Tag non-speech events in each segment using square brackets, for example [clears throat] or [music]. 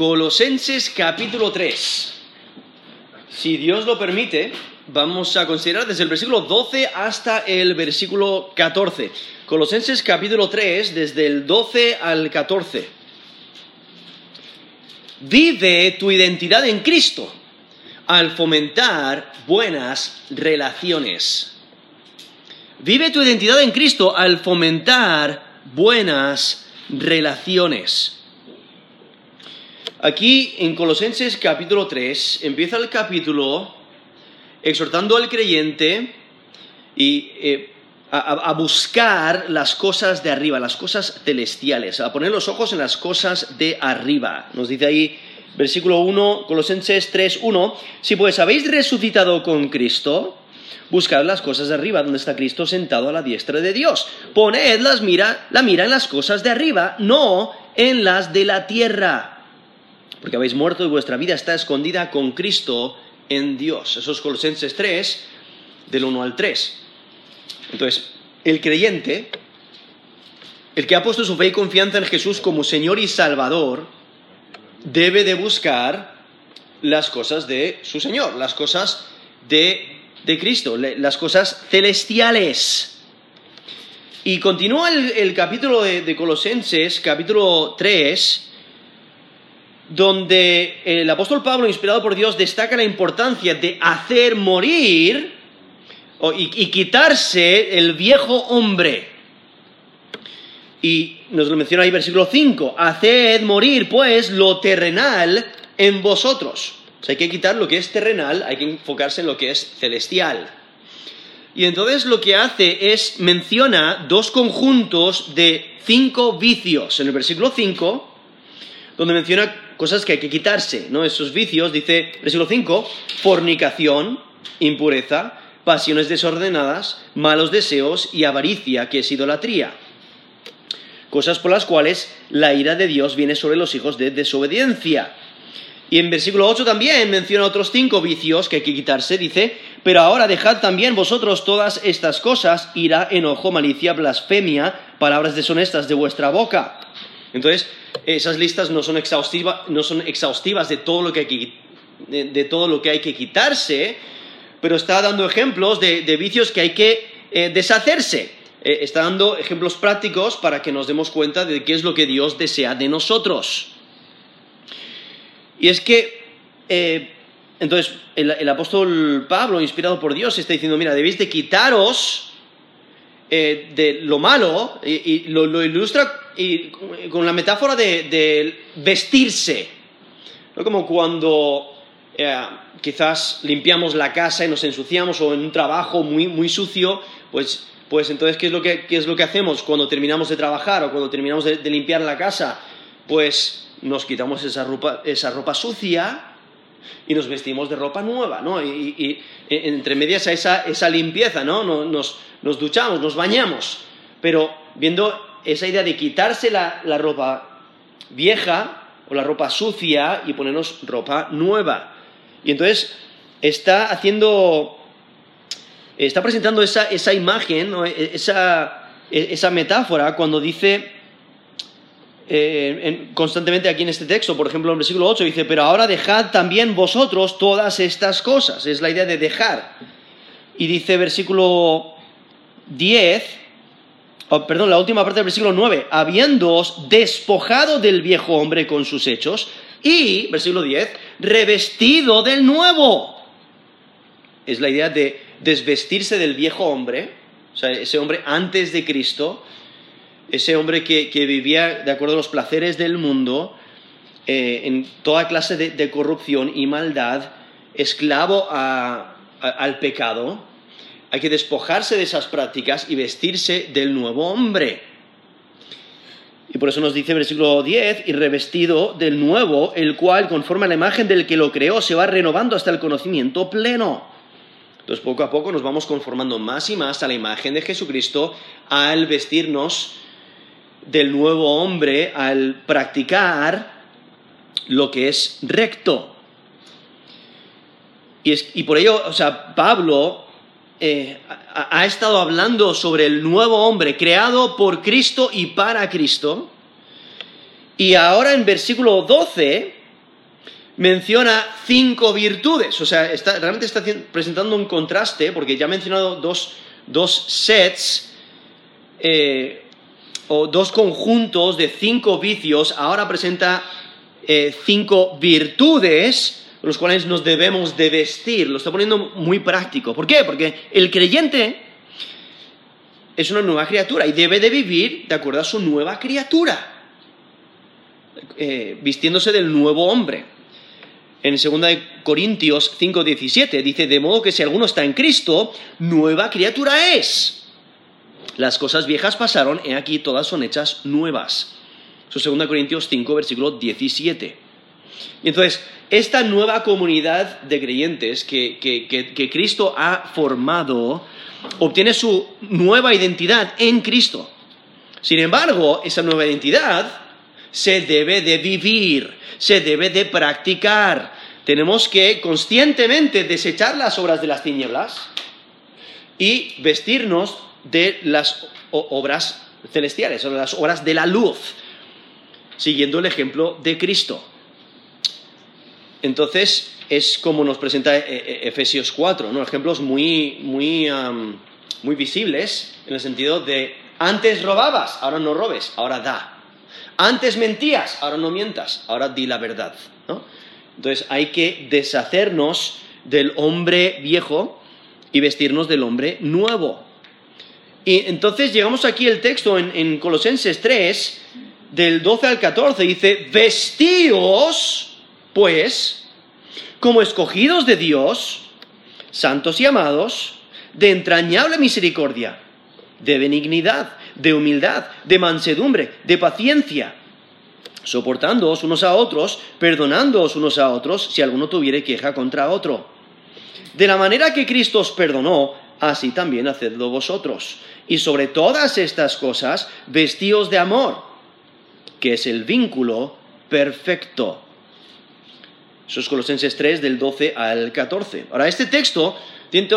Colosenses capítulo 3. Si Dios lo permite, vamos a considerar desde el versículo 12 hasta el versículo 14. Colosenses capítulo 3, desde el 12 al 14. Vive tu identidad en Cristo al fomentar buenas relaciones. Vive tu identidad en Cristo al fomentar buenas relaciones. Aquí en Colosenses capítulo 3 empieza el capítulo exhortando al creyente y, eh, a, buscar las cosas de arriba, las cosas celestiales, a poner los ojos en las cosas de arriba. Nos dice ahí versículo 1, Colosenses 3, 1, si pues habéis resucitado con Cristo, buscad las cosas de arriba, donde está Cristo sentado a la diestra de Dios. Poned las mira, la mira en las cosas de arriba, no en las de la tierra porque habéis muerto y vuestra vida está escondida con Cristo en Dios. Eso es Colosenses 3, del 1 al 3. Entonces, el creyente, el que ha puesto su fe y confianza en Jesús como Señor y Salvador, debe de buscar las cosas de su Señor, las cosas de, de Cristo, las cosas celestiales. Y continúa el, capítulo de, de Colosenses, capítulo 3, donde el apóstol Pablo, inspirado por Dios, destaca la importancia de hacer morir y, quitarse el viejo hombre. Y nos lo menciona ahí versículo 5, haced morir pues lo terrenal en vosotros. Hay que quitar lo que es terrenal, hay que enfocarse en lo que es celestial. Y entonces lo que hace es menciona dos conjuntos de cinco vicios. En el versículo 5, donde menciona cosas que hay que quitarse, ¿no? Esos vicios, dice, versículo 5, fornicación, impureza, pasiones desordenadas, malos deseos y avaricia, que es idolatría. Cosas por las cuales la ira de Dios viene sobre los hijos de desobediencia. Y en versículo 8 también menciona otros cinco vicios que hay que quitarse. Dice, pero ahora dejad también vosotros todas estas cosas, ira, enojo, malicia, blasfemia, palabras deshonestas de vuestra boca. Entonces, esas listas no son, exhaustivas de todo lo que hay que, quitarse, pero está dando ejemplos de, vicios que hay que eh, deshacerse. Eh, está dando ejemplos prácticos para que nos demos cuenta de qué es lo que Dios desea de nosotros. Y es que, eh, entonces, el, apóstol Pablo, inspirado por Dios, está diciendo, mira, debéis de quitaros de lo malo, y, lo ilustra y con la metáfora de, vestirse, ¿no? como cuando eh, quizás limpiamos la casa y nos ensuciamos o en un trabajo muy, muy sucio, pues, pues entonces ¿qué es, lo que, ¿qué es lo que hacemos cuando terminamos de trabajar o cuando terminamos de, limpiar la casa? Pues nos quitamos esa ropa, esa ropa sucia y nos vestimos de ropa nueva, ¿no? Y, entre medias a esa, esa limpieza, ¿no? Nos, nos, duchamos, nos bañamos, pero viendo esa idea de quitarse la, ropa vieja o la ropa sucia y ponernos ropa nueva. Y entonces está haciendo, está presentando esa, esa imagen, e, esa, e, esa, metáfora cuando dice eh, constantemente aquí en este texto, por ejemplo en el versículo 8 dice, pero ahora dejad también vosotros todas estas cosas, es la idea de dejar. Y dice versículo 10, Oh, perdón, la última parte del versículo 9, habiéndoos despojado del viejo hombre con sus hechos y, versículo 10, revestido del nuevo. Es la idea de desvestirse del viejo hombre, o sea, ese hombre antes de Cristo, ese hombre que, vivía de acuerdo a los placeres del mundo, eh, en toda clase de, corrupción y maldad, esclavo al pecado, hay que despojarse de esas prácticas y vestirse del nuevo hombre. Y por eso nos dice el versículo 10, y revestido del nuevo, el cual, conforme a la imagen del que lo creó, se va renovando hasta el conocimiento pleno. Entonces, poco a poco nos vamos conformando más y más a la imagen de Jesucristo al vestirnos del nuevo hombre, al practicar lo que es recto. Y, y por ello, o sea, Pablo eh, ha, estado hablando sobre el nuevo hombre creado por Cristo y para Cristo. Y ahora en versículo 12 menciona cinco virtudes. O sea, realmente está presentando un contraste, porque ya ha mencionado dos, sets eh, o dos conjuntos de cinco vicios, ahora presenta eh, cinco virtudes los cuales nos debemos de vestir. Lo está poniendo muy práctico. ¿Por qué? Porque el creyente es una nueva criatura y debe de vivir de acuerdo a su nueva criatura, eh, vistiéndose del nuevo hombre. En 2 Corintios 5:17 dice, de modo que si alguno está en Cristo, nueva criatura es. Las cosas viejas pasaron, y aquí todas son hechas nuevas. Eso es 2 Corintios 5, versículo 17. Y entonces, esta nueva comunidad de creyentes que Cristo ha formado, obtiene su nueva identidad en Cristo. Sin embargo, esa nueva identidad se debe de vivir, se debe de practicar. Tenemos que conscientemente desechar las obras de las tinieblas y vestirnos de las obras celestiales, o las obras de la luz, siguiendo el ejemplo de Cristo. Entonces, es como nos presenta eh, eh, Efesios 4, ¿no? ejemplos muy, muy, muy visibles en el sentido de antes robabas, ahora no robes, ahora da. Antes mentías, ahora no mientas, ahora di la verdad. ¿no? Entonces hay que deshacernos del hombre viejo y vestirnos del hombre nuevo. Y entonces llegamos aquí el texto en, en Colosenses 3, del 12 al 14, dice, vestíos, pues, como escogidos de Dios, santos y amados, de entrañable misericordia, de benignidad, de humildad, de mansedumbre, de paciencia, soportándoos unos a otros, perdonándoos unos a otros si alguno tuviere queja contra otro. De la manera que Cristo os perdonó, así también hacedlo vosotros. Y sobre todas estas cosas, vestíos de amor, que es el vínculo perfecto. Eso es Colosenses 3 del 12 al 14. Ahora, este texto tiene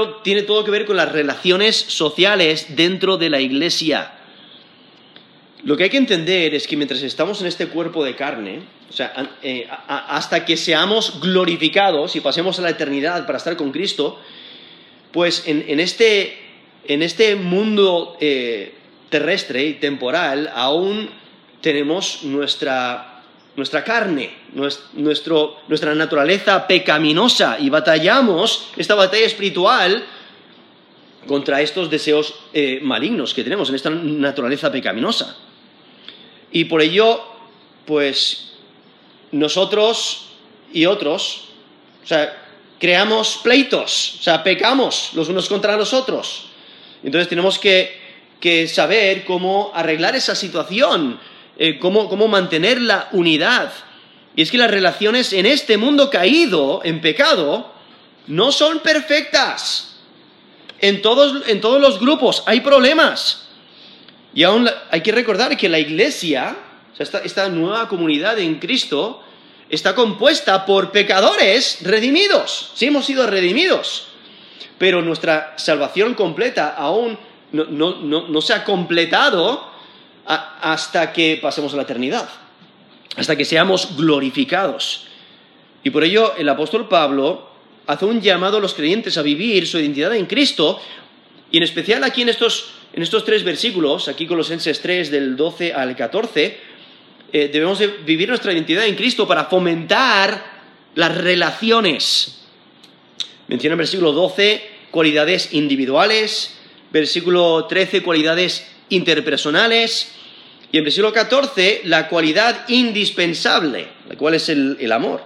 todo, que ver con las relaciones sociales dentro de la iglesia. Lo que hay que entender es que mientras estamos en este cuerpo de carne, o sea, eh, hasta que seamos glorificados y pasemos a la eternidad para estar con Cristo, pues en, este, este, mundo eh, terrestre y temporal aún tenemos nuestra nuestra carne, nuestra naturaleza pecaminosa y batallamos esta batalla espiritual contra estos deseos eh, malignos que tenemos en esta naturaleza pecaminosa. Y por ello, pues nosotros y otros, o sea, creamos pleitos, o sea, pecamos los unos contra los otros. Entonces tenemos que saber cómo arreglar esa situación eh, cómo, mantener la unidad. Y es que las relaciones en este mundo caído, en pecado, no son perfectas. En todos, en todos los grupos hay problemas. Y aún hay que recordar que la iglesia, esta, esta nueva comunidad en Cristo, está compuesta por pecadores redimidos. Sí hemos sido redimidos, pero nuestra salvación completa aún no, no se ha completado hasta que pasemos a la eternidad, hasta que seamos glorificados. Y por ello el apóstol Pablo hace un llamado a los creyentes a vivir su identidad en Cristo, y en especial aquí en estos, tres versículos, aquí Colosenses 3 del 12 al 14, eh, debemos de vivir nuestra identidad en Cristo para fomentar las relaciones. Menciona en versículo 12 cualidades individuales, versículo 13 cualidades interpersonales, y en versículo 14 la cualidad indispensable, la cual es el, amor.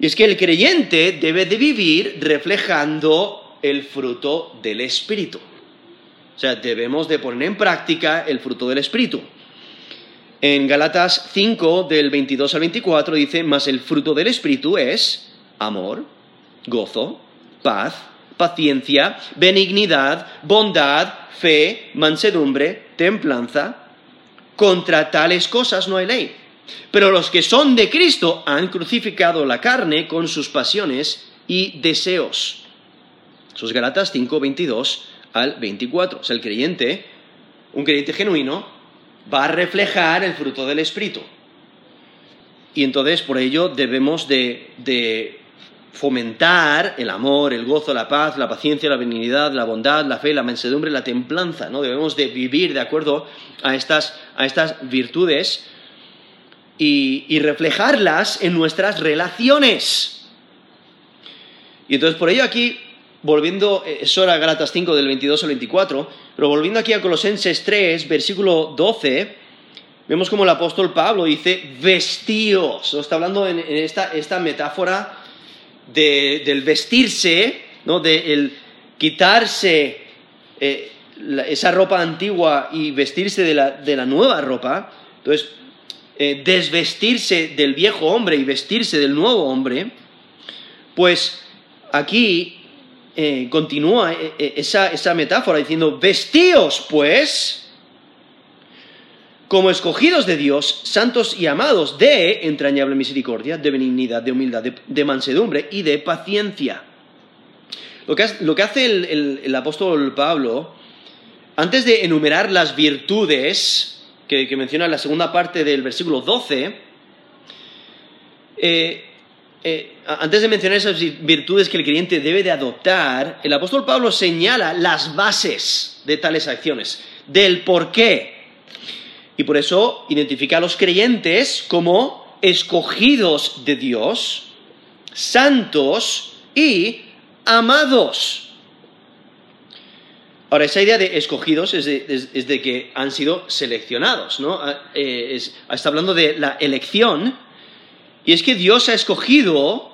Y es que el creyente debe de vivir reflejando el fruto del Espíritu. O sea, debemos de poner en práctica el fruto del Espíritu. En Galatas 5, del 22 al 24, dice, mas el fruto del Espíritu es amor, gozo, paz, paciencia, benignidad, bondad, fe, mansedumbre, templanza. Contra tales cosas no hay ley. Pero los que son de Cristo han crucificado la carne con sus pasiones y deseos. Sus Galatas 5, 22 al 24. O sea, el creyente, un creyente genuino, va a reflejar el fruto del Espíritu. y entonces por ello debemos de, de fomentar el amor, el gozo, la paz, la paciencia, la benignidad, la bondad, la fe, la mansedumbre, la templanza, ¿no? Debemos de vivir de acuerdo a estas, a estas virtudes y, y reflejarlas en nuestras relaciones. Y entonces por ello aquí, volviendo, eh, eso era Galatas 5 del 22 al 24, pero volviendo aquí a Colosenses 3, versículo 12, vemos como el apóstol Pablo dice, vestíos, está hablando en, esta, esta metáfora de- del vestirse, ¿no? de el quitarse eh, esa ropa antigua y vestirse de la, de la nueva ropa, entonces eh, desvestirse del viejo hombre y vestirse del nuevo hombre, pues aquí eh, continúa eh, eh, esa, esa metáfora diciendo, vestíos pues como escogidos de Dios, santos y amados, de entrañable misericordia, de benignidad, de humildad, de, mansedumbre y de paciencia. Lo que, hace- lo que hace el, el- el apóstol Pablo, antes de enumerar las virtudes que, que menciona en la segunda parte del versículo 12, eh, eh, antes de mencionar esas vi- virtudes que el creyente debe de adoptar, el apóstol Pablo señala las bases de tales acciones, del por qué. Y por eso identifica a los creyentes como escogidos de Dios, santos y amados. Ahora, esa idea de escogidos es de, que han sido seleccionados, ¿no? Ah, eh, es- está hablando de la elección, y es que Dios ha escogido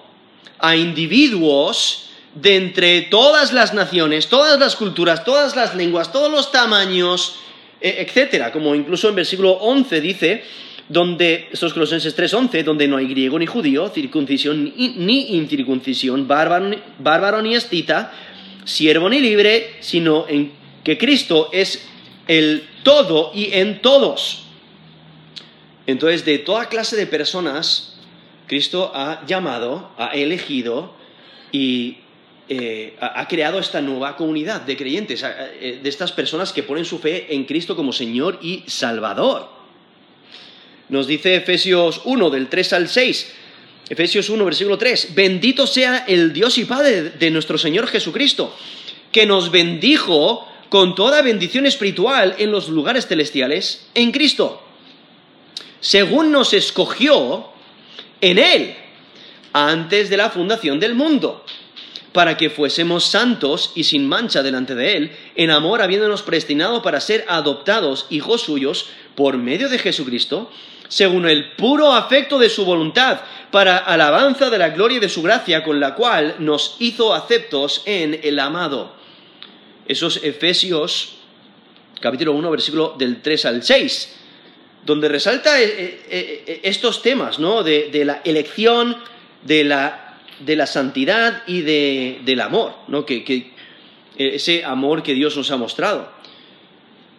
a individuos de entre todas las naciones, todas las culturas, todas las lenguas, todos los tamaños, eh, etcétera, como incluso en versículo 11 dice, donde, Colosenses 3.11, donde no hay griego ni judío, circuncisión ni, incircuncisión, bárbaro, bárbaro ni escita, siervo ni libre, sino en que Cristo es el todo y en todos. Entonces, de toda clase de personas, Cristo ha llamado, ha elegido y eh, ha creado esta nueva comunidad de creyentes, eh, de estas personas que ponen su fe en Cristo como Señor y Salvador. Nos dice Efesios 1, del 3 al 6. Efesios 1, versículo 3. Bendito sea el Dios y Padre de nuestro Señor Jesucristo, que nos bendijo con toda bendición espiritual en los lugares celestiales en Cristo, según nos escogió en Él antes de la fundación del mundo, para que fuésemos santos y sin mancha delante de Él, en amor habiéndonos predestinado para ser adoptados hijos suyos por medio de Jesucristo, según el puro afecto de su voluntad, para alabanza de la gloria de su gracia, con la cual nos hizo aceptos en el amado. Esos Efesios, capítulo 1, versículo del 3 al 6 donde resalta eh, eh, eh, estos temas, ¿no? De, de la elección, de la, de la santidad y de, del amor, ¿no? Que, que, ese amor que Dios nos ha mostrado.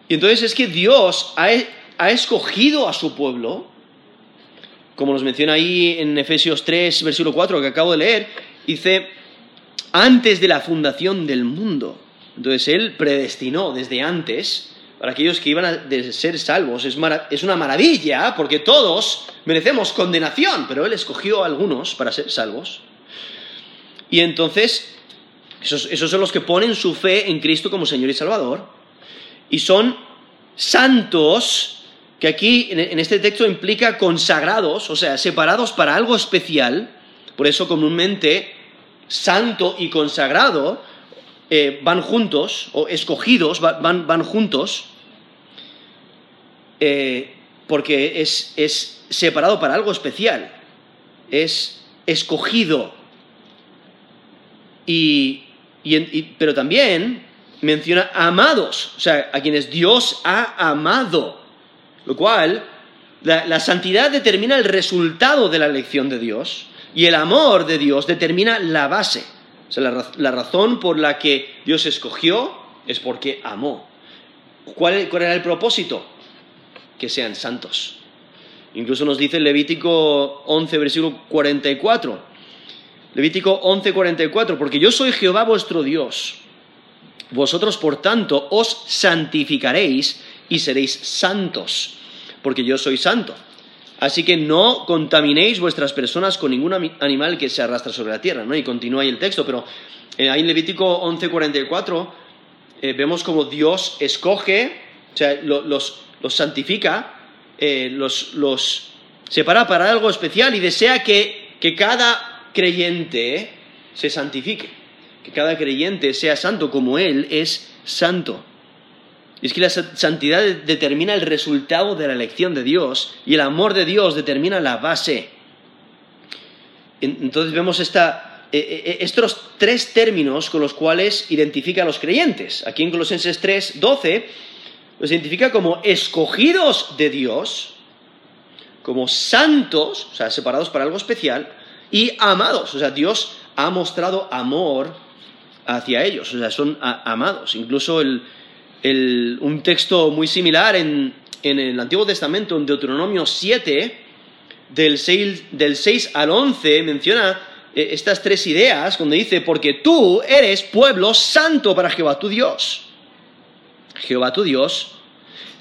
Y entonces es que Dios ha, ha escogido a su pueblo, como nos menciona ahí en Efesios 3, versículo 4, que acabo de leer, dice, antes de la fundación del mundo. Entonces Él predestinó desde antes para aquellos que iban a ser salvos. Es, una maravilla porque todos merecemos condenación, pero Él escogió a algunos para ser salvos. Y entonces, esos, son los que ponen su fe en Cristo como Señor y Salvador. Y son santos, que aquí en este texto implica consagrados, o sea, separados para algo especial. Por eso comúnmente santo y consagrado eh, van juntos, o escogidos va- van, van juntos, eh, porque es, es separado para algo especial, es escogido. Y, pero también menciona amados, o sea, a quienes Dios ha amado, lo cual la, santidad determina el resultado de la elección de Dios y el amor de Dios determina la base. O sea, la, la razón por la que Dios escogió es porque amó. ¿Cuál, cuál era el propósito? Que sean santos. Incluso nos dice Levítico 11, versículo 44. Levítico 11, 44. Porque yo soy Jehová vuestro Dios. Vosotros, por tanto, os santificaréis y seréis santos, porque yo soy santo. Así que no contaminéis vuestras personas con ningún animal que se arrastra sobre la tierra, ¿no? Y continúa ahí el texto, pero eh, ahí en Levítico 11:44 eh, vemos como Dios escoge, o sea, los, santifica, eh, los, separa para algo especial y desea que, que cada creyente se santifique, que cada creyente sea santo como Él es santo. Es que la santidad determina el resultado de la elección de Dios y el amor de Dios determina la base. Entonces vemos e, e, e, estos tres términos con los cuales identifica a los creyentes. Aquí en Colosenses 3, 12 los identifica como escogidos de Dios, como santos, o sea, separados para algo especial, y amados. O sea, Dios ha mostrado amor hacia ellos, o sea, son amados. Incluso el, un texto muy similar en, el Antiguo Testamento, en Deuteronomio 7, del 6, al 11, menciona eh, estas tres ideas cuando dice, porque tú eres pueblo santo para Jehová tu Dios. Jehová tu Dios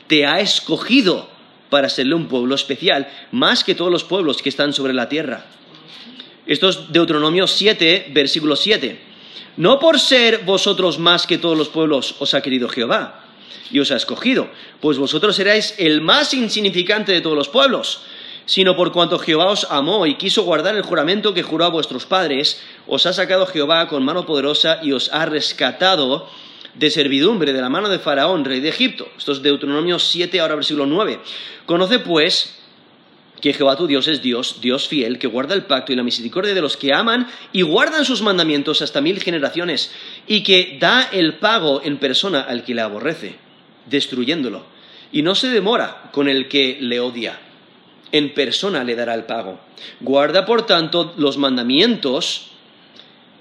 te ha escogido para serle un pueblo especial, más que todos los pueblos que están sobre la tierra. Esto es Deuteronomio 7, versículo 7. No por ser vosotros más que todos los pueblos os ha querido Jehová y os ha escogido, pues vosotros seráis el más insignificante de todos los pueblos, sino por cuanto Jehová os amó y quiso guardar el juramento que juró a vuestros padres, os ha sacado Jehová con mano poderosa y os ha rescatado de servidumbre de la mano de Faraón, rey de Egipto. Esto es Deuteronomio 7, ahora versículo 9. Conoce pues que Jehová tu Dios es Dios, Dios fiel, que guarda el pacto y la misericordia de los que aman y guardan sus mandamientos hasta mil generaciones, y que da el pago en persona al que le aborrece, destruyéndolo, y no se demora con el que le odia. En persona le dará el pago. Guarda, por tanto, los mandamientos,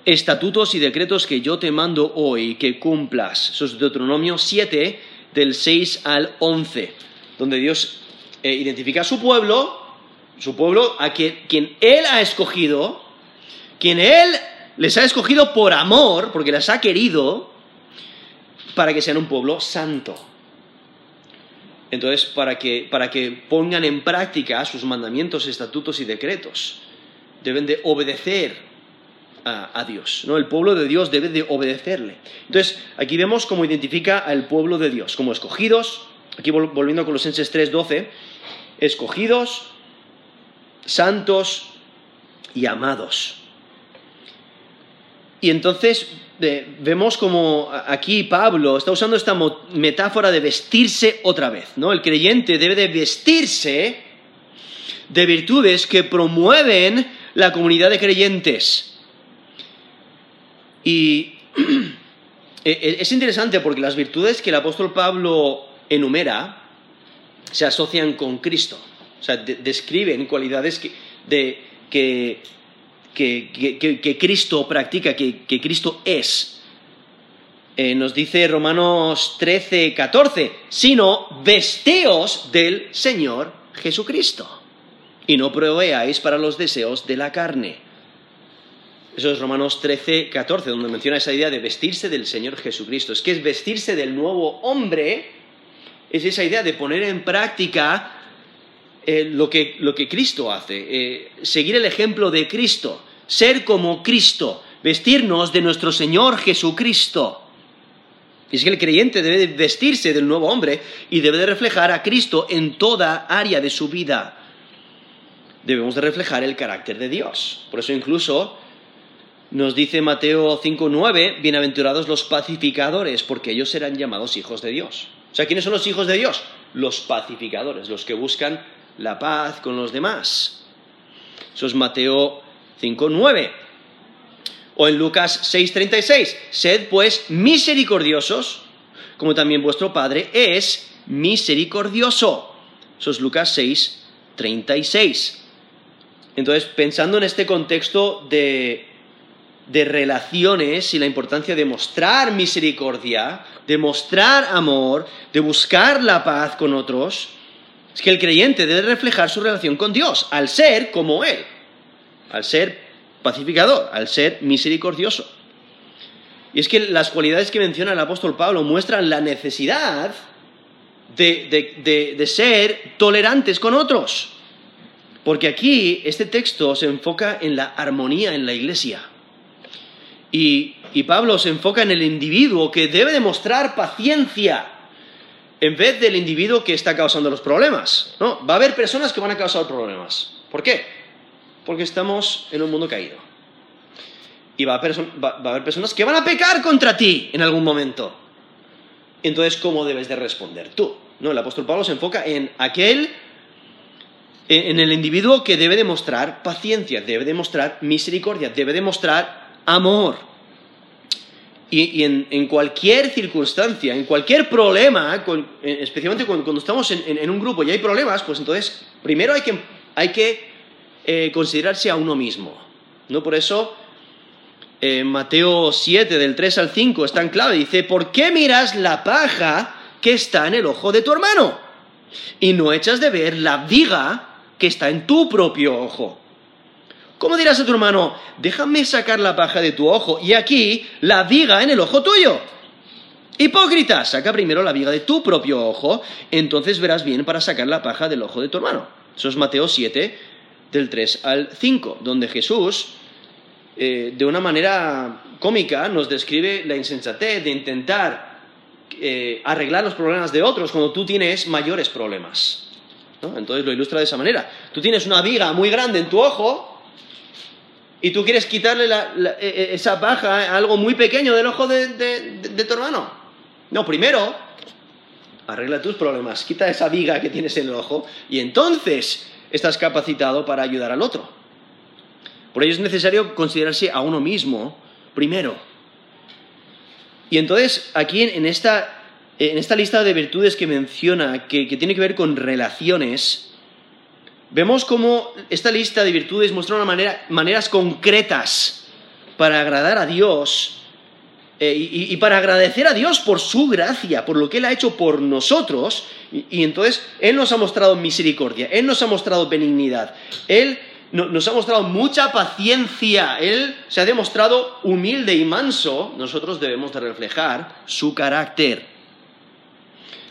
estatutos y decretos que yo te mando hoy, que cumplas. Eso es Deuteronomio 7, del 6 al 11, donde Dios eh, identifica a su pueblo su pueblo, a quien, Él ha escogido, quien Él les ha escogido por amor, porque les ha querido, para que sean un pueblo santo. Entonces, para que, para que pongan en práctica sus mandamientos, estatutos y decretos, deben de obedecer a, Dios. ¿no? El pueblo de Dios debe de obedecerle. Entonces, aquí vemos cómo identifica al pueblo de Dios, como escogidos, aquí volviendo a Colosenses 3:12, escogidos, santos y amados. Y entonces vemos como aquí Pablo está usando esta metáfora de vestirse otra vez, ¿no? El creyente debe de vestirse de virtudes que promueven la comunidad de creyentes. Y [clears throat] e, e, es interesante porque las virtudes que el apóstol Pablo enumera se asocian con Cristo. O sea, describen cualidades que, Cristo practica, que, Cristo es. Eh, nos dice Romanos 13, 14, sino vesteos del Señor Jesucristo y no proveáis para los deseos de la carne. Eso es Romanos 13, 14, donde menciona esa idea de vestirse del Señor Jesucristo. Es que es vestirse del nuevo hombre, es esa idea de poner en práctica eh, lo, que, Cristo hace, eh, seguir el ejemplo de Cristo, ser como Cristo, vestirnos de nuestro Señor Jesucristo. Es que el creyente debe vestirse del nuevo hombre y debe de reflejar a Cristo en toda área de su vida. Debemos de reflejar el carácter de Dios. Por eso incluso nos dice Mateo 5.9, bienaventurados los pacificadores, porque ellos serán llamados hijos de Dios. O sea, ¿quiénes son los hijos de Dios? Los pacificadores, los que buscan la paz con los demás. Eso es Mateo 5.9. O en Lucas 6.36, sed pues misericordiosos, como también vuestro Padre es misericordioso. Eso es Lucas 6.36. Entonces, pensando en este contexto de, de relaciones y la importancia de mostrar misericordia, de mostrar amor, de buscar la paz con otros, es que el creyente debe reflejar su relación con Dios, al ser como Él, al ser pacificador, al ser misericordioso. Y es que las cualidades que menciona el apóstol Pablo muestran la necesidad de, ser tolerantes con otros. Porque aquí este texto se enfoca en la armonía en la iglesia. Y, Pablo se enfoca en el individuo que debe demostrar paciencia en vez del individuo que está causando los problemas. ¿no? Va a haber personas que van a causar problemas. ¿Por qué? Porque estamos en un mundo caído. Y va a, haber personas que van a pecar contra ti en algún momento. Entonces, ¿cómo debes de responder tú? ¿No? El apóstol Pablo se enfoca en aquel en el individuo que debe demostrar paciencia, debe demostrar misericordia, debe demostrar amor. Y, en, cualquier circunstancia, en cualquier problema, especialmente cuando, estamos en, un grupo y hay problemas, pues entonces primero hay que, eh, considerarse a uno mismo. ¿no? Por eso eh, Mateo 7, del 3 al 5, es tan clave. Dice, ¿por qué miras la paja que está en el ojo de tu hermano? Y no echas de ver la viga que está en tu propio ojo. ¿Cómo dirás a tu hermano, déjame sacar la paja de tu ojo y aquí la viga en el ojo tuyo? Hipócrita, saca primero la viga de tu propio ojo, entonces verás bien para sacar la paja del ojo de tu hermano. Eso es Mateo 7, del 3 al 5, donde Jesús, eh, de una manera cómica, nos describe la insensatez de intentar eh, arreglar los problemas de otros cuando tú tienes mayores problemas. Entonces lo ilustra de esa manera. Tú tienes una viga muy grande en tu ojo y tú quieres quitarle e, e, esa paja a algo muy pequeño del ojo de, tu hermano. No, primero arregla tus problemas, quita esa viga que tienes en el ojo y entonces estás capacitado para ayudar al otro. Por ello es necesario considerarse a uno mismo primero. Y entonces aquí en esta en esta lista de virtudes que menciona, que, tiene que ver con relaciones, vemos cómo esta lista de virtudes muestra una maneras concretas para agradar a Dios eh, y, para agradecer a Dios por su gracia, por lo que Él ha hecho por nosotros. Y, entonces Él nos ha mostrado misericordia, Él nos ha mostrado benignidad, Él nos ha mostrado mucha paciencia, Él se ha demostrado humilde y manso. Nosotros debemos de reflejar su carácter.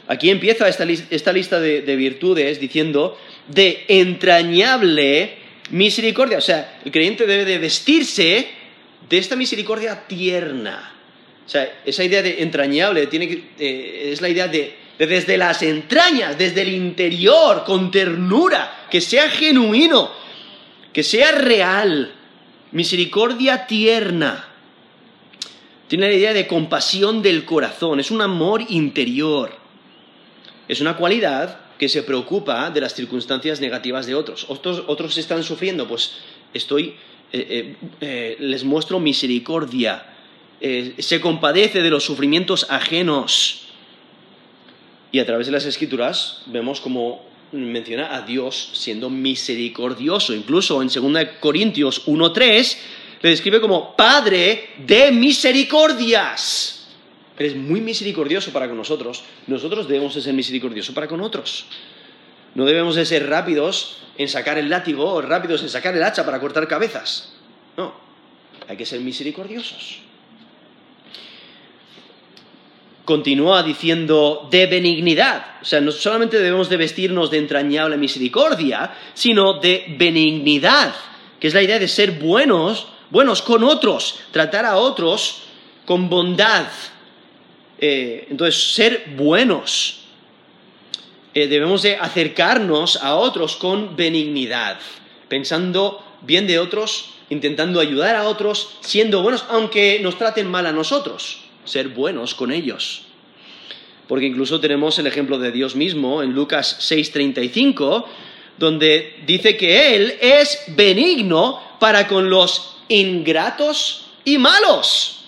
Aquí empieza esta, lista de, virtudes diciendo de entrañable misericordia. O sea, el creyente debe de vestirse de esta misericordia tierna. O sea, esa idea de entrañable tiene eh, es la idea de, de, desde las entrañas, desde el interior, con ternura, que sea genuino, que sea real. Misericordia tierna. Tiene la idea de compasión del corazón, es un amor interior. Es una cualidad que se preocupa de las circunstancias negativas de otros. Otros, están sufriendo, pues estoy, eh, eh, eh, les muestro misericordia. se compadece de los sufrimientos ajenos. Y a través de las escrituras vemos como menciona a Dios siendo misericordioso. Incluso en 2 Corintios 1.3 le describe como Padre de misericordias. Eres muy misericordioso para con nosotros. Nosotros debemos ser misericordiosos para con otros. No debemos de ser rápidos en sacar el látigo o rápidos en sacar el hacha para cortar cabezas. No, hay que ser misericordiosos. Continúa diciendo de benignidad. O sea, no solamente debemos de vestirnos de entrañable misericordia, sino de benignidad, que es la idea de ser buenos, buenos con otros, tratar a otros con bondad, eh, entonces, ser buenos. Eh, debemos de acercarnos a otros con benignidad, pensando bien de otros, intentando ayudar a otros, siendo buenos, aunque nos traten mal a nosotros, ser buenos con ellos. Porque incluso tenemos el ejemplo de Dios mismo en Lucas 6:35, donde dice que Él es benigno para con los ingratos y malos.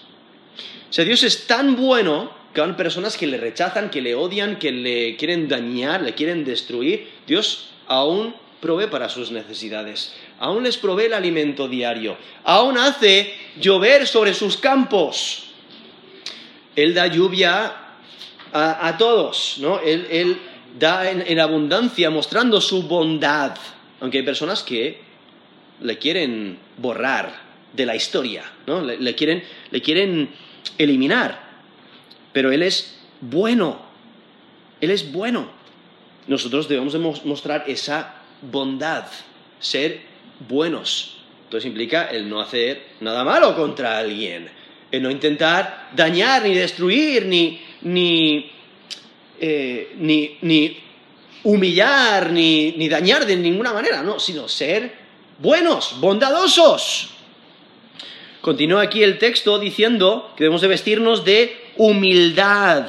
O sea, Dios es tan bueno que personas que le rechazan, que le odian, que le quieren dañar, le quieren destruir, Dios aún provee para sus necesidades, aún les provee el alimento diario, aún hace llover sobre sus campos. Él da lluvia a, todos, ¿no? Él, da en, abundancia mostrando su bondad, aunque hay personas que le quieren borrar de la historia, ¿no? le quieren eliminar pero Él es bueno. Él es bueno. Nosotros debemos mostrar esa bondad, ser buenos. Entonces implica el no hacer nada malo contra alguien, el no intentar dañar, ni destruir, ni, eh, ni, ni humillar, ni, ni dañar de ninguna manera, no, sino ser buenos, bondadosos. Continúa aquí el texto diciendo que debemos de vestirnos de humildad.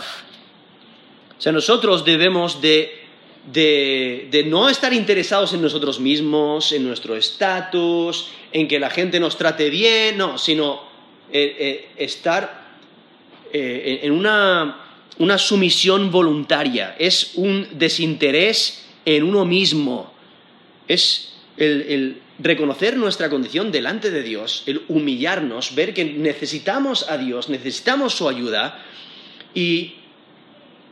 O sea, nosotros debemos de, de, no estar interesados en nosotros mismos, en nuestro estatus, en que la gente nos trate bien, no, sino eh, eh, estar eh, en una, una sumisión voluntaria, es un desinterés en uno mismo, es el, reconocer nuestra condición delante de Dios, el humillarnos, ver que necesitamos a Dios, necesitamos su ayuda y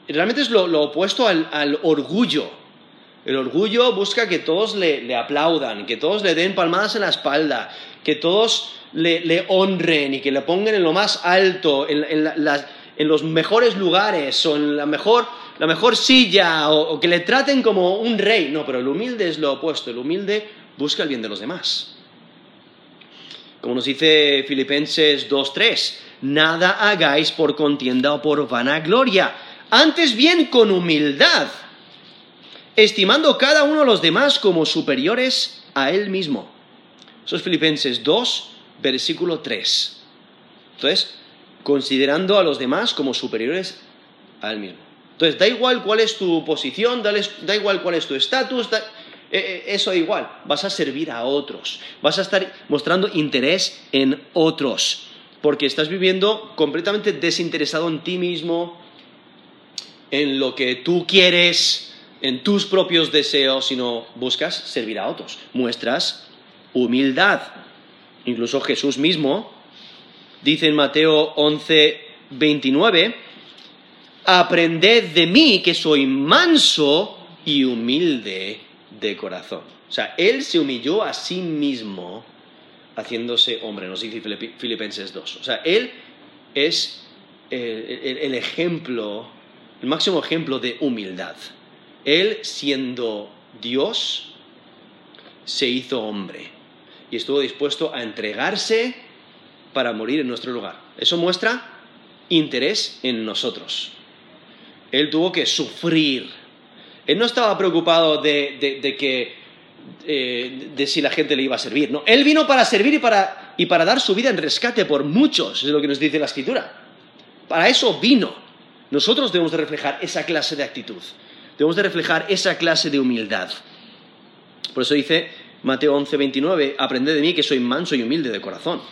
realmente es lo, opuesto al, orgullo. El orgullo busca que todos le, aplaudan, que todos le den palmadas en la espalda, que todos le, honren y que le pongan en lo más alto, en, los mejores lugares o en la mejor, silla o, que le traten como un rey. No, pero el humilde es lo opuesto. El humilde busca el bien de los demás. Como nos dice Filipenses 2.3, nada hagáis por contienda o por vanagloria antes bien con humildad, estimando cada uno a los demás como superiores a él mismo. Eso es Filipenses 2, versículo 3. Entonces, considerando a los demás como superiores a él mismo. Entonces, da igual cuál es tu posición, da, igual cuál es tu estatus, eh, eh, eso da igual. Vas a servir a otros, vas a estar mostrando interés en otros, porque estás viviendo completamente desinteresado en ti mismo, en lo que tú quieres, en tus propios deseos, sino buscas servir a otros. Muestras humildad. Incluso Jesús mismo dice en Mateo 11, 29, aprended de mí que soy manso y humilde de corazón. O sea, él se humilló a sí mismo haciéndose hombre, nos dice Filipenses 2. O sea, él es el ejemplo el máximo ejemplo de humildad. Él, siendo Dios, se hizo hombre y estuvo dispuesto a entregarse para morir en nuestro lugar. Eso muestra interés en nosotros. Él tuvo que sufrir. Él no estaba preocupado de, que eh, de si la gente le iba a servir. No, él vino para servir y para, y para dar su vida en rescate por muchos, es lo que nos dice la escritura. Para eso vino. Nosotros debemos de reflejar esa clase de actitud, debemos de reflejar esa clase de humildad. Por eso dice Mateo 11, 29, aprended de mí que soy manso y humilde de corazón.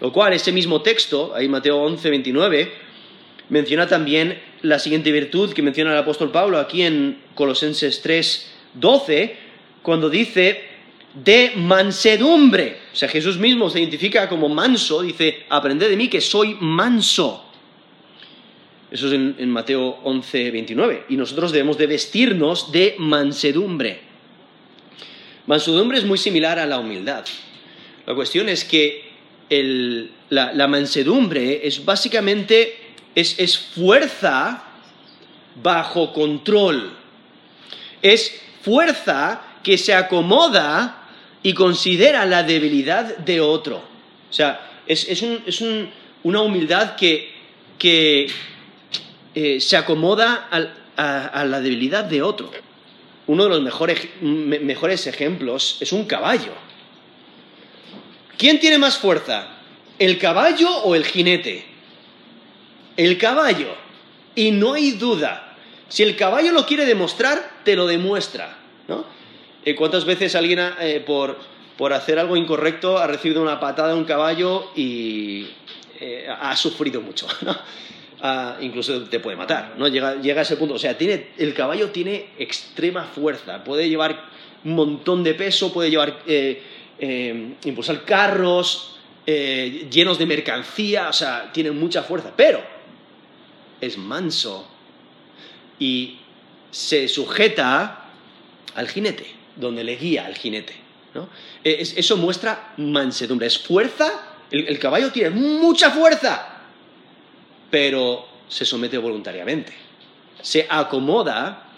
Lo cual, ese mismo texto, ahí Mateo 11, 29, menciona también la siguiente virtud que menciona el apóstol Pablo aquí en Colosenses 3, 12, cuando dice de mansedumbre. O sea, Jesús mismo se identifica como manso, dice, aprended de mí que soy manso. Eso es en, Mateo 11, 29. Y nosotros debemos de vestirnos de mansedumbre. Mansedumbre es muy similar a la humildad. La cuestión es que la, mansedumbre es básicamente es, fuerza bajo control. Es fuerza que se acomoda y considera la debilidad de otro. O sea, es, una humildad que, eh, se acomoda a, la debilidad de otro. Uno de los mejores, ejemplos es un caballo. ¿Quién tiene más fuerza? ¿El caballo o el jinete? El caballo. Y no hay duda. Si el caballo lo quiere demostrar, te lo demuestra. ¿no? Eh, ¿Cuántas veces alguien eh, por, por, hacer algo incorrecto ha recibido una patada de un caballo y ha sufrido mucho? [laughs] ¿no? incluso te puede matar, ¿no? Llega, a ese punto. O sea, el caballo tiene extrema fuerza, puede llevar un montón de peso, puede llevar, eh, eh, impulsar carros eh, llenos de mercancía, o sea, tiene mucha fuerza, pero es manso y se sujeta al jinete, donde le guía al jinete. ¿no? eso muestra mansedumbre, es fuerza, el caballo tiene mucha fuerza, pero se somete voluntariamente, se acomoda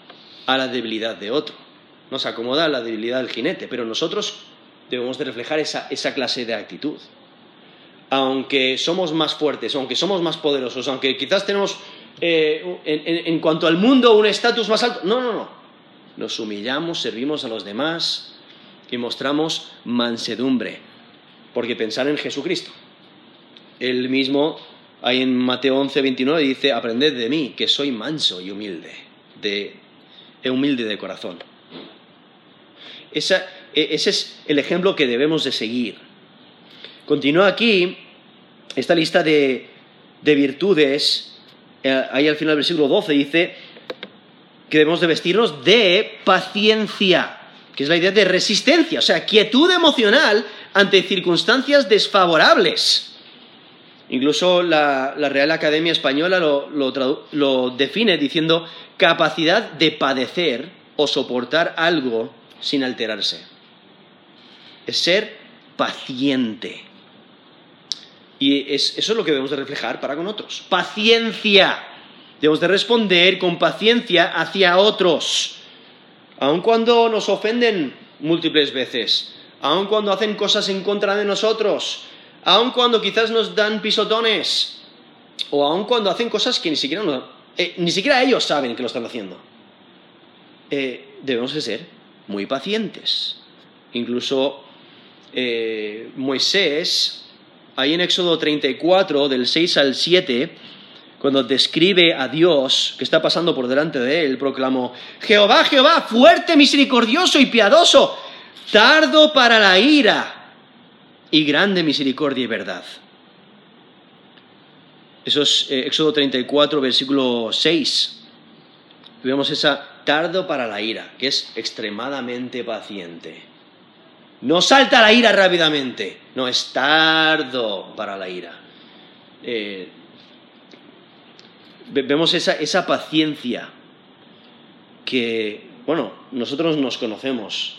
a la debilidad de otro. nos acomoda la debilidad del jinete, pero nosotros debemos de reflejar esa, clase de actitud. Aunque somos más fuertes, aunque somos más poderosos, aunque quizás tenemos eh, en, cuanto al mundo un estatus más alto, no, no, no. Nos humillamos, servimos a los demás y mostramos mansedumbre, porque pensar en Jesucristo. Él mismo, ahí en Mateo 11, 29, dice, aprended de mí, que soy manso y humilde, de, humilde de corazón. E, ese es el ejemplo que debemos de seguir. Continúa aquí esta lista de, virtudes, eh, ahí al final del versículo 12 dice que debemos de vestirnos de paciencia, que es la idea de resistencia, o sea, quietud emocional ante circunstancias desfavorables. Incluso la, Real Academia Española lo define diciendo capacidad de padecer o soportar algo sin alterarse. Es ser paciente. Y eso es lo que debemos de reflejar para con otros. Paciencia. Debemos de responder con paciencia hacia otros. Aun cuando nos ofenden múltiples veces. Aun cuando hacen cosas en contra de nosotros. Aun cuando quizás nos dan pisotones. O aun cuando hacen cosas que ni siquiera, eh, ni siquiera ellos saben que lo están haciendo. Eh, debemos de ser muy pacientes. Incluso eh, Moisés, ahí en Éxodo 34, del 6 al 7, cuando describe a Dios que está pasando por delante de él, proclamó, Jehová, Jehová, fuerte, misericordioso y piadoso, tardo para la ira y grande misericordia y verdad. Eso es eh, Éxodo 34, versículo 6. Vemos esa tardo para la ira, que es extremadamente paciente. No salta la ira rápidamente, no es tardo para la ira. Eh, vemos esa, esa paciencia que, bueno, nosotros nos conocemos.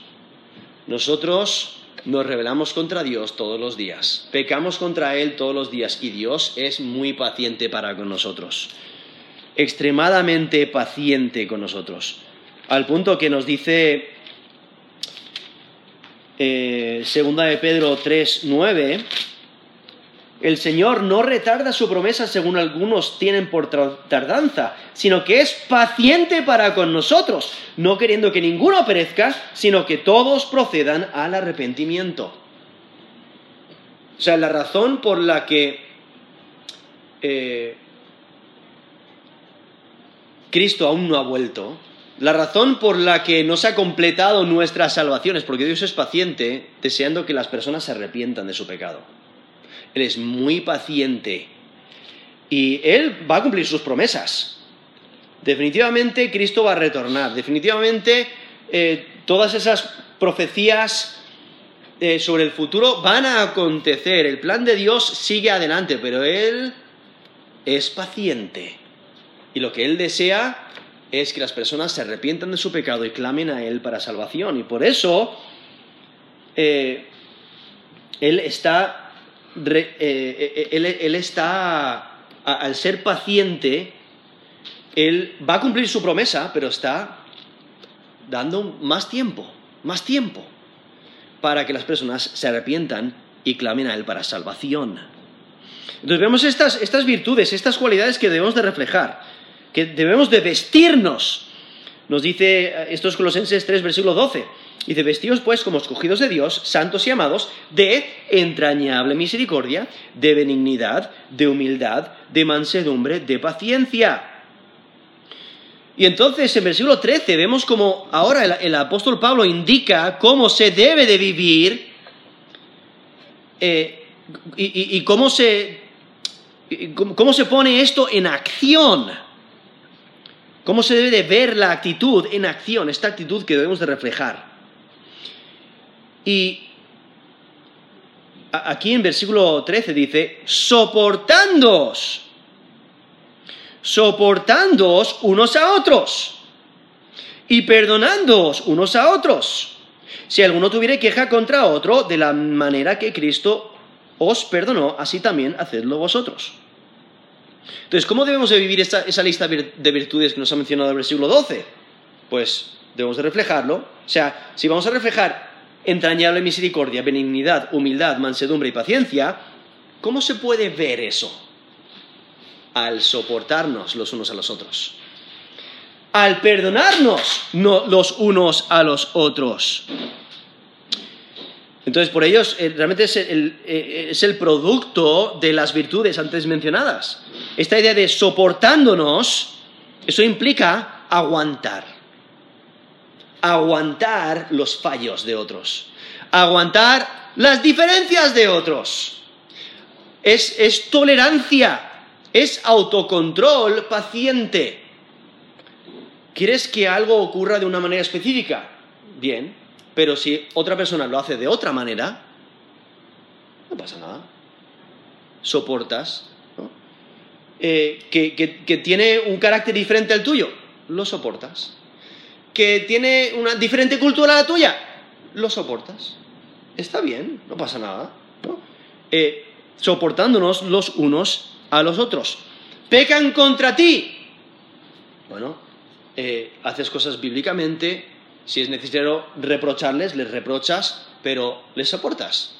Nosotros nos rebelamos contra Dios todos los días, pecamos contra Él todos los días y Dios es muy paciente para con nosotros extremadamente paciente con nosotros, al punto que nos dice eh, segunda de Pedro 3, 9, el Señor no retarda su promesa según algunos tienen por tardanza, sino que es paciente para con nosotros, no queriendo que ninguno perezca, sino que todos procedan al arrepentimiento. O sea, la razón por la que eh, Cristo aún no ha vuelto, la razón por la que no se ha completado nuestra salvación es porque Dios es paciente, deseando que las personas se arrepientan de su pecado. Él es muy paciente y Él va a cumplir sus promesas. Definitivamente Cristo va a retornar. Definitivamente eh, todas esas profecías eh, sobre el futuro van a acontecer. El plan de Dios sigue adelante, pero Él es paciente. Y lo que Él desea es que las personas se arrepientan de su pecado y clamen a Él para salvación. Y por eso eh, Él está, eh, eh, él, está al ser paciente, Él va a cumplir su promesa, pero está dando más tiempo, más tiempo, para que las personas se arrepientan y clamen a Él para salvación. Entonces vemos estas, estas virtudes, estas cualidades que debemos de reflejar que debemos de vestirnos. Nos dice eh, estos Colosenses 3, versículo 12. Dice, vestidos pues como escogidos de Dios, santos y amados, de entrañable misericordia, de benignidad, de humildad, de mansedumbre, de paciencia. Y entonces en versículo 13 vemos como ahora el, apóstol Pablo indica cómo se debe de vivir eh, y, cómo, se, cómo se pone esto en acción. ¿Cómo se debe de ver la actitud en acción, esta actitud que debemos de reflejar? Y aquí en versículo 13 dice, soportándoos, soportándoos unos a otros y perdonándoos unos a otros. Si alguno tuviera queja contra otro, de la manera que Cristo os perdonó, así también hacedlo vosotros. Entonces, ¿cómo debemos de vivir esa lista de virtudes que nos ha mencionado el versículo 12? Pues debemos de reflejarlo. O sea, si vamos a reflejar entrañable misericordia, benignidad, humildad, mansedumbre y paciencia, ¿cómo se puede ver eso? Al soportarnos los unos a los otros. Al perdonarnos los unos a los otros. Entonces, por ellos, eh, realmente eh, es el producto de las virtudes antes mencionadas. Esta idea de soportándonos, eso implica aguantar. Aguantar los fallos de otros. Aguantar las diferencias de otros. Es, es tolerancia. Es autocontrol paciente. ¿Quieres que algo ocurra de una manera específica? Bien, pero si otra persona lo hace de otra manera, no pasa nada. Soportas. Eh, que, tiene un carácter diferente al tuyo, lo soportas. Que tiene una diferente cultura a la tuya, lo soportas. Está bien, no pasa nada. Eh, soportándonos los unos a los otros. Pecan contra ti. Bueno, eh, haces cosas bíblicamente, si es necesario reprocharles, les reprochas, pero les soportas.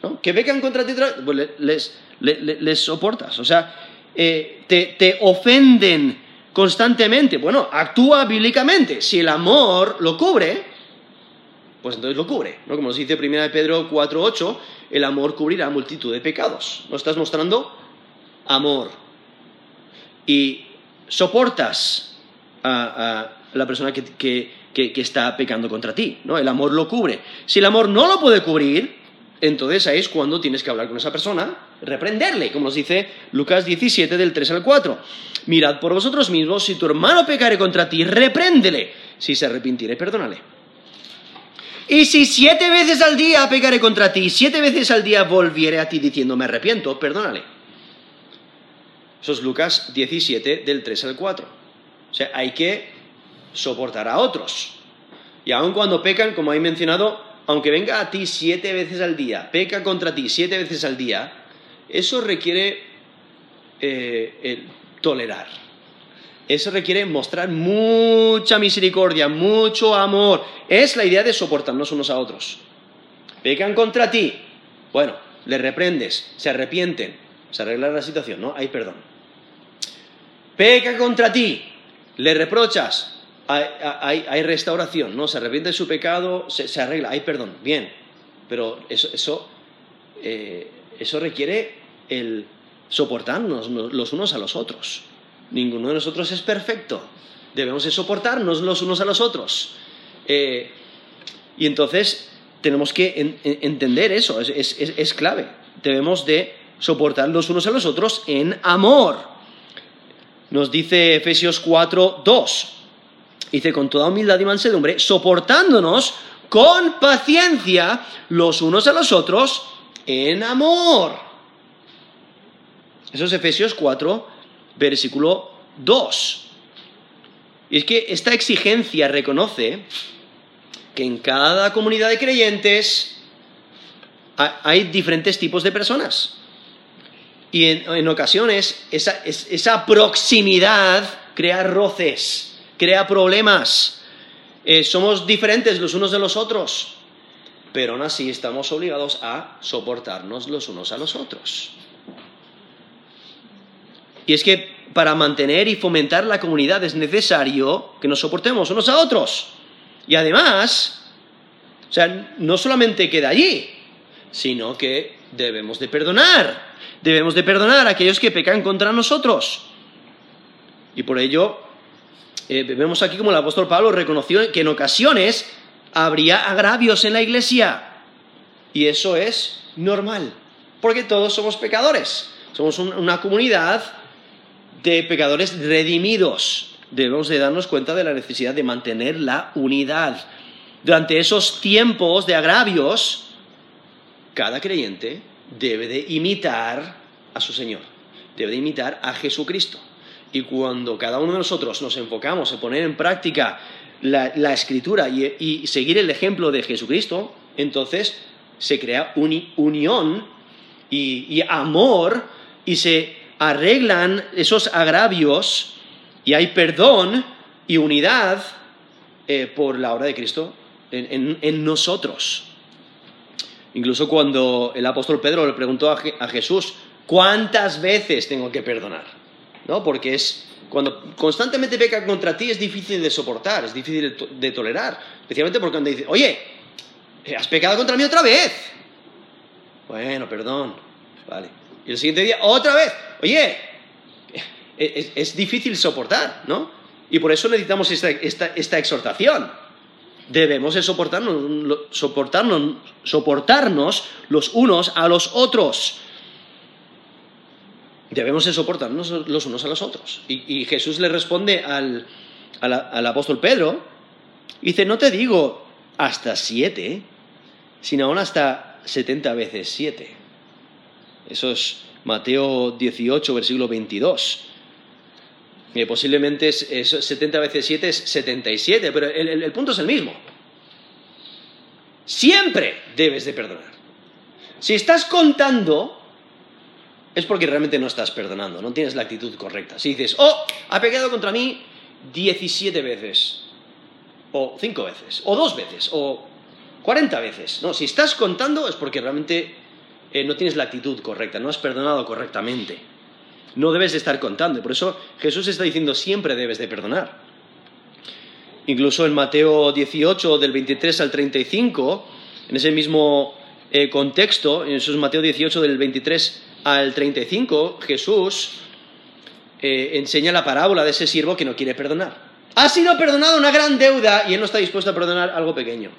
¿no? Que pecan contra ti, pues les, les, soportas. O sea, eh, te, ofenden constantemente. Bueno, actúa bíblicamente. Si el amor lo cubre, pues entonces lo cubre. ¿no? Como nos dice 1 Pedro 4.8, el amor cubrirá multitud de pecados. ¿No estás mostrando? Amor. Y soportas a, la persona que, que, está pecando contra ti, ¿no? El amor lo cubre. Si el amor no lo puede cubrir, entonces ahí es cuando tienes que hablar con esa persona, reprenderle, como nos dice Lucas 17 del 3 al 4. Mirad por vosotros mismos, si tu hermano pecare contra ti, repréndele. Si se arrepintiere, perdónale. Y si siete veces al día pecare contra ti, siete veces al día volviere a ti diciendo me arrepiento, perdónale. Eso es Lucas 17 del 3 al 4. O sea, hay que soportar a otros. Y aun cuando pecan, como he mencionado, aunque venga a ti siete veces al día, peca contra ti siete veces al día, eso requiere eh, tolerar. Eso requiere mostrar mucha misericordia, mucho amor. Es la idea de soportarnos unos a otros. Pecan contra ti. Bueno, le reprendes, se arrepienten, se arregla la situación, ¿no? Hay perdón. Peca contra ti, le reprochas, hay, restauración, ¿no? Se arrepiente de su pecado, se, arregla, hay perdón, bien, pero eso, eso, eh, eso requiere el soportarnos los unos a los otros. Ninguno de nosotros es perfecto, debemos de soportarnos los unos a los otros. Eh, y entonces tenemos que entender eso, es, es clave. Debemos de soportar los unos a los otros en amor. Nos dice Efesios 4, 2 dice, con toda humildad y mansedumbre, soportándonos con paciencia los unos a los otros en amor. Eso es Efesios 4, versículo 2. Y es que esta exigencia reconoce que en cada comunidad de creyentes hay diferentes tipos de personas. Y en, ocasiones esa, proximidad crea roces crea problemas. Eh, somos diferentes los unos de los otros, pero aún así estamos obligados a soportarnos los unos a los otros. Y es que para mantener y fomentar la comunidad es necesario que nos soportemos unos a otros. Y además, o sea, no solamente queda allí, sino que debemos de perdonar. Debemos de perdonar a aquellos que pecan contra nosotros. Y por ello eh, vemos aquí como el apóstol Pablo reconoció que en ocasiones habría agravios en la iglesia. Y eso es normal, porque todos somos pecadores. Somos una comunidad de pecadores redimidos. Debemos de darnos cuenta de la necesidad de mantener la unidad. Durante esos tiempos de agravios, cada creyente debe de imitar a su Señor, debe de imitar a Jesucristo. Y cuando cada uno de nosotros nos enfocamos en poner en práctica la, escritura y, seguir el ejemplo de Jesucristo, entonces se crea unión y, amor y se arreglan esos agravios y hay perdón y unidad eh, por la obra de Cristo en, nosotros. Incluso cuando el apóstol Pedro le preguntó a, Jesús, ¿cuántas veces tengo que perdonar? ¿No? Porque es cuando constantemente peca contra ti es difícil de soportar, es difícil de, tolerar. Especialmente porque cuando dice, oye, has pecado contra mí otra vez. Bueno, perdón. Vale. Y el siguiente día, otra vez. Oye, es, difícil soportar, ¿no? Y por eso necesitamos esta exhortación debemos de soportarnos, soportarnos, soportarnos los unos a los otros. Debemos de soportarnos los unos a los otros. Y, Jesús le responde al, apóstol Pedro, dice, no te digo hasta siete, sino aún hasta setenta veces siete. Eso es Mateo 18, versículo 22 posiblemente es, 70 veces 7 es 77, pero el, punto es el mismo. Siempre debes de perdonar. Si estás contando, es porque realmente no estás perdonando, no tienes la actitud correcta. Si dices, oh, ha pegado contra mí 17 veces, o 5 veces, o 2 veces, o 40 veces. No, si estás contando es porque realmente eh, no tienes la actitud correcta, no has perdonado correctamente no debes de estar contando. Por eso Jesús está diciendo siempre debes de perdonar. Incluso en Mateo 18, del 23 al 35, en ese mismo eh, contexto, en esos Mateo 18, del 23 al 35, Jesús eh, enseña la parábola de ese siervo que no quiere perdonar. Ha sido perdonado una gran deuda y él no está dispuesto a perdonar algo pequeño.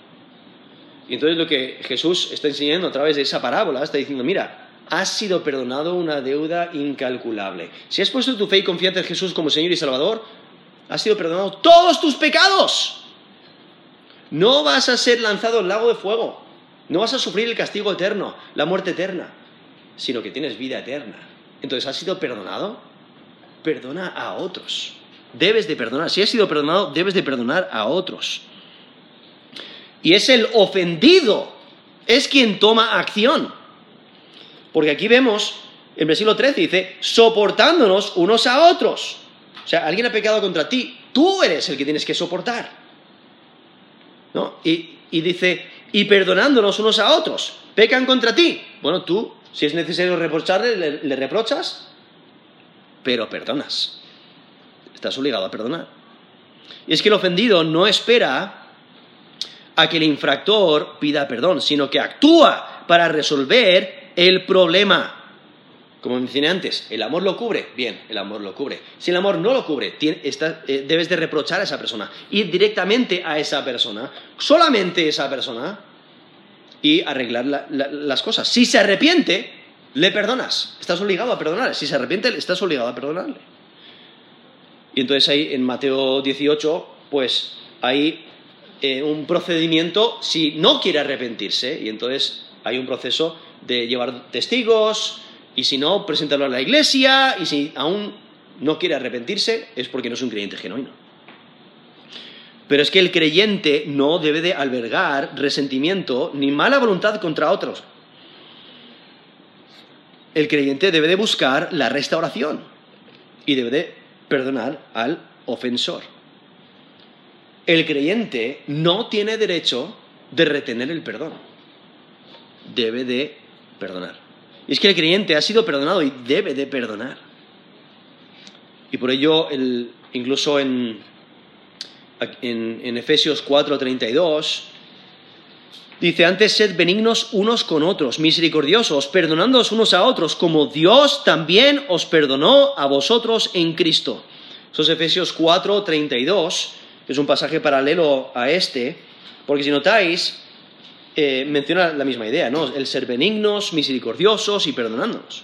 Y entonces lo que Jesús está enseñando a través de esa parábola, está diciendo, mira, has sido perdonado una deuda incalculable. Si has puesto tu fe y confianza en Jesús como Señor y Salvador, has sido perdonado todos tus pecados. No vas a ser lanzado al lago de fuego. No vas a sufrir el castigo eterno, la muerte eterna, sino que tienes vida eterna. Entonces, ¿has sido perdonado? Perdona a otros. Debes de perdonar. Si has sido perdonado, debes de perdonar a otros. Y es el ofendido, es quien toma acción. Porque aquí vemos, en versículo 13 dice, soportándonos unos a otros. O sea, alguien ha pecado contra ti, tú eres el que tienes que soportar. ¿No? Y, dice, y perdonándonos unos a otros. Pecan contra ti. Bueno, tú, si es necesario reprocharle, le, reprochas, pero perdonas. Estás obligado a perdonar. Y es que el ofendido no espera a que el infractor pida perdón, sino que actúa para resolver el problema. Como mencioné antes, ¿el amor lo cubre? Bien, el amor lo cubre. Si el amor no lo cubre, eh, debes de reprochar a esa persona, ir directamente a esa persona, solamente esa persona, y arreglar las cosas. Si se arrepiente, le perdonas. Estás obligado a perdonarle. Si se arrepiente, estás obligado a perdonarle. Y entonces ahí en Mateo 18, pues hay eh, un procedimiento si no quiere arrepentirse, y entonces hay un proceso de llevar testigos, y si no, presentarlo a la iglesia, y si aún no quiere arrepentirse, es porque no es un creyente genuino. Pero es que el creyente no debe de albergar resentimiento ni mala voluntad contra otros. El creyente debe de buscar la restauración y debe de perdonar al ofensor. El creyente no tiene derecho de retener el perdón. Debe de perdonar. Y es que el creyente ha sido perdonado y debe de perdonar. Y por ello, incluso en, en, en Efesios 4:32, dice, antes sed benignos unos con otros, misericordiosos, perdonándoos unos a otros, como Dios también os perdonó a vosotros en Cristo. Eso es Efesios 4:32, que es un pasaje paralelo a este, porque si notáis, eh, menciona la misma idea, ¿no? El ser benignos, misericordiosos y perdonándonos.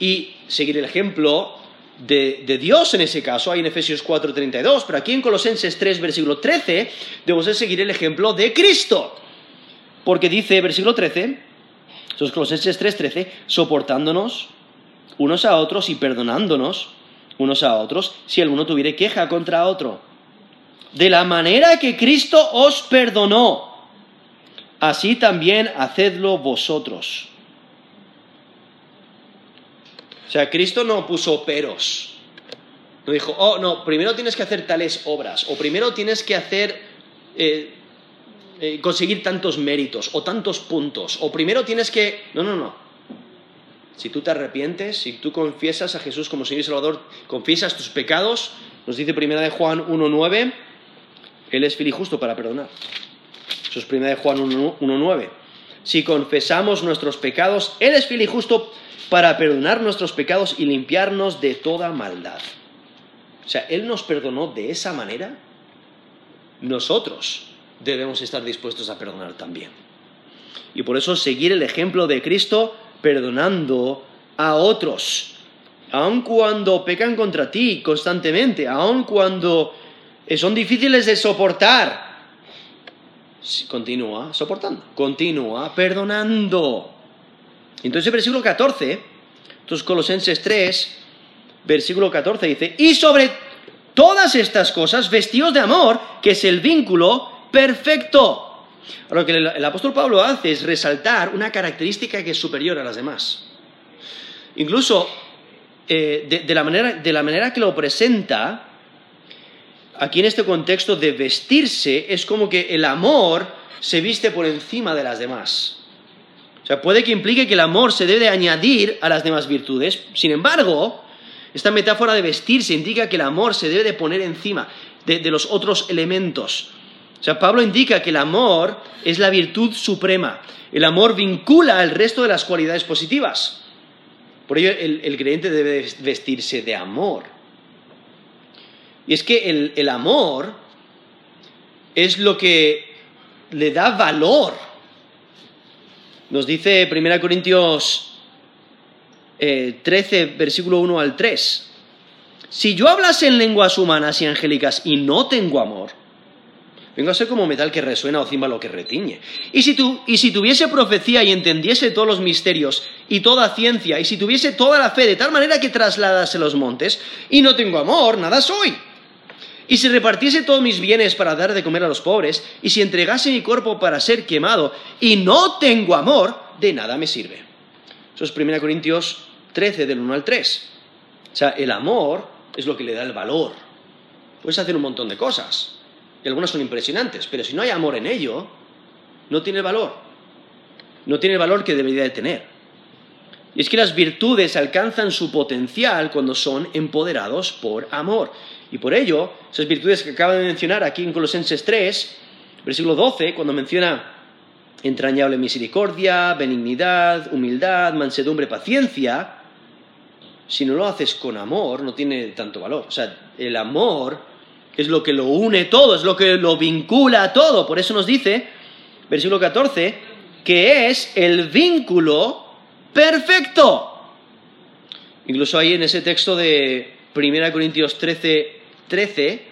Y seguir el ejemplo de, Dios en ese caso, hay en Efesios 4:32, pero aquí en Colosenses 3, versículo 13, debemos de seguir el ejemplo de Cristo. Porque dice, versículo 13, esos Colosenses 3:13, soportándonos unos a otros y perdonándonos unos a otros si alguno tuviera queja contra otro. De la manera que Cristo os perdonó así también hacedlo vosotros. O sea, Cristo no puso peros No dijo, oh, no, primero tienes que hacer tales obras, o primero tienes que hacer, eh, eh, conseguir tantos méritos, o tantos puntos, o primero tienes que... No, no, no. Si tú te arrepientes, si tú confiesas a Jesús como Señor y Salvador, confiesas tus pecados, nos dice primera de Juan 1.9, Él es fiel y justo para perdonar. Eso es primera de Juan 1.9. Si confesamos nuestros pecados, Él es fiel justo para perdonar nuestros pecados y limpiarnos de toda maldad. O sea, Él nos perdonó de esa manera. Nosotros debemos estar dispuestos a perdonar también. Y por eso seguir el ejemplo de Cristo perdonando a otros, aun cuando pecan contra ti constantemente, aun cuando son difíciles de soportar. Continúa soportando, continúa perdonando. Entonces, versículo 14, entonces Colosenses 3, versículo 14 dice, y sobre todas estas cosas, vestidos de amor, que es el vínculo perfecto. Lo que el, apóstol Pablo hace es resaltar una característica que es superior a las demás. Incluso eh, de, la manera, de la manera que lo presenta, aquí en este contexto de vestirse, es como que el amor se viste por encima de las demás. O sea, puede que implique que el amor se debe añadir a las demás virtudes. Sin embargo, esta metáfora de vestirse indica que el amor se debe de poner encima de los otros elementos. O sea, Pablo indica que el amor es la virtud suprema. El amor vincula al resto de las cualidades positivas. Por ello, el, creyente debe vestirse de amor. Y es que el, amor es lo que le da valor. Nos dice 1 Corintios 13, eh, versículo 1 al 3. Si yo hablase en lenguas humanas y angélicas y no tengo amor, Vengo a ser como metal que resuena o címbalo que retiñe. Y si, y si tuviese profecía y entendiese todos los misterios y toda ciencia, y si tuviese toda la fe de tal manera que trasladase los montes, y no tengo amor, nada soy. Y si repartiese todos mis bienes para dar de comer a los pobres, y si entregase mi cuerpo para ser quemado, y no tengo amor, de nada me sirve. Eso es 1 Corintios 13, del 1 al 3. O sea, el amor es lo que le da el valor. Puedes hacer un montón de cosas y algunas son impresionantes, pero si no hay amor en ello, no tiene valor. No tiene el valor que debería de tener. Y es que las virtudes alcanzan su potencial cuando son empoderados por amor. Y por ello, esas virtudes que acaba de mencionar aquí en Colosenses 3, versículo 12, cuando menciona entrañable misericordia, benignidad, humildad, mansedumbre, paciencia, si no lo haces con amor, no tiene tanto valor. O sea, el amor es lo que lo une todo, es lo que lo vincula a todo. Por eso nos dice, versículo 14, que es el vínculo perfecto. Incluso ahí en ese texto de 1 Corintios 13, 13,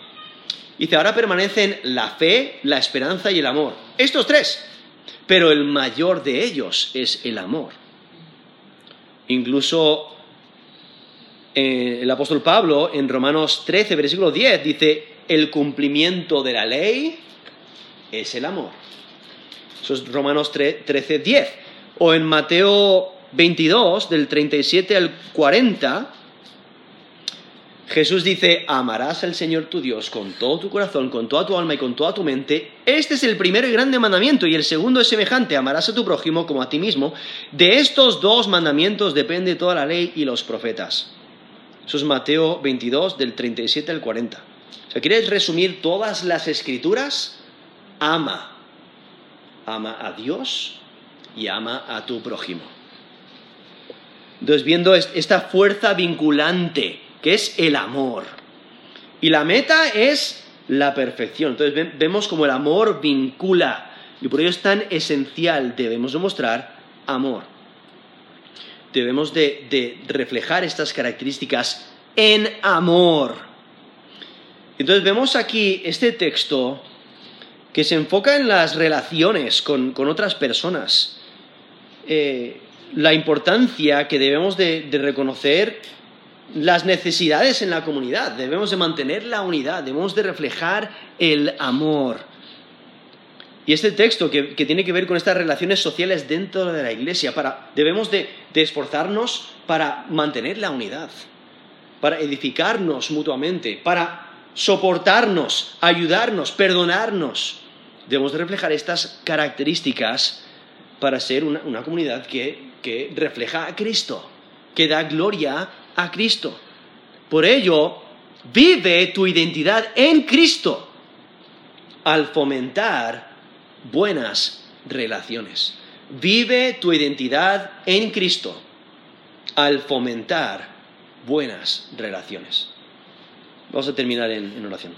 dice, ahora permanecen la fe, la esperanza y el amor. Estos tres. Pero el mayor de ellos es el amor. Incluso eh, el apóstol Pablo en Romanos 13, versículo 10, dice, el cumplimiento de la ley es el amor. Eso es Romanos 13, 10. O en Mateo 22, del 37 al 40, Jesús dice, amarás al Señor tu Dios con todo tu corazón, con toda tu alma y con toda tu mente. Este es el primero y grande mandamiento, y el segundo es semejante, amarás a tu prójimo como a ti mismo. De estos dos mandamientos depende toda la ley y los profetas. Eso es Mateo 22, del 37 al 40. O sea, ¿quieres resumir todas las escrituras? Ama. Ama a Dios y ama a tu prójimo. Entonces, viendo esta fuerza vinculante, que es el amor. Y la meta es la perfección. Entonces, vemos como el amor vincula. Y por ello es tan esencial. Debemos demostrar amor. Debemos de reflejar estas características en amor. Entonces vemos aquí este texto que se enfoca en las relaciones con, otras personas, eh, la importancia que debemos de, reconocer las necesidades en la comunidad, debemos de mantener la unidad, debemos de reflejar el amor. Y este texto que, tiene que ver con estas relaciones sociales dentro de la iglesia, debemos de esforzarnos para mantener la unidad para edificarnos mutuamente, para soportarnos, ayudarnos, perdonarnos. Debemos reflejar estas características para ser una, comunidad que refleja a Cristo, que da gloria a Cristo. Por ello, vive tu identidad en Cristo al fomentar buenas relaciones. Vive tu identidad en Cristo al fomentar buenas relaciones. Vamos a terminar en, oración.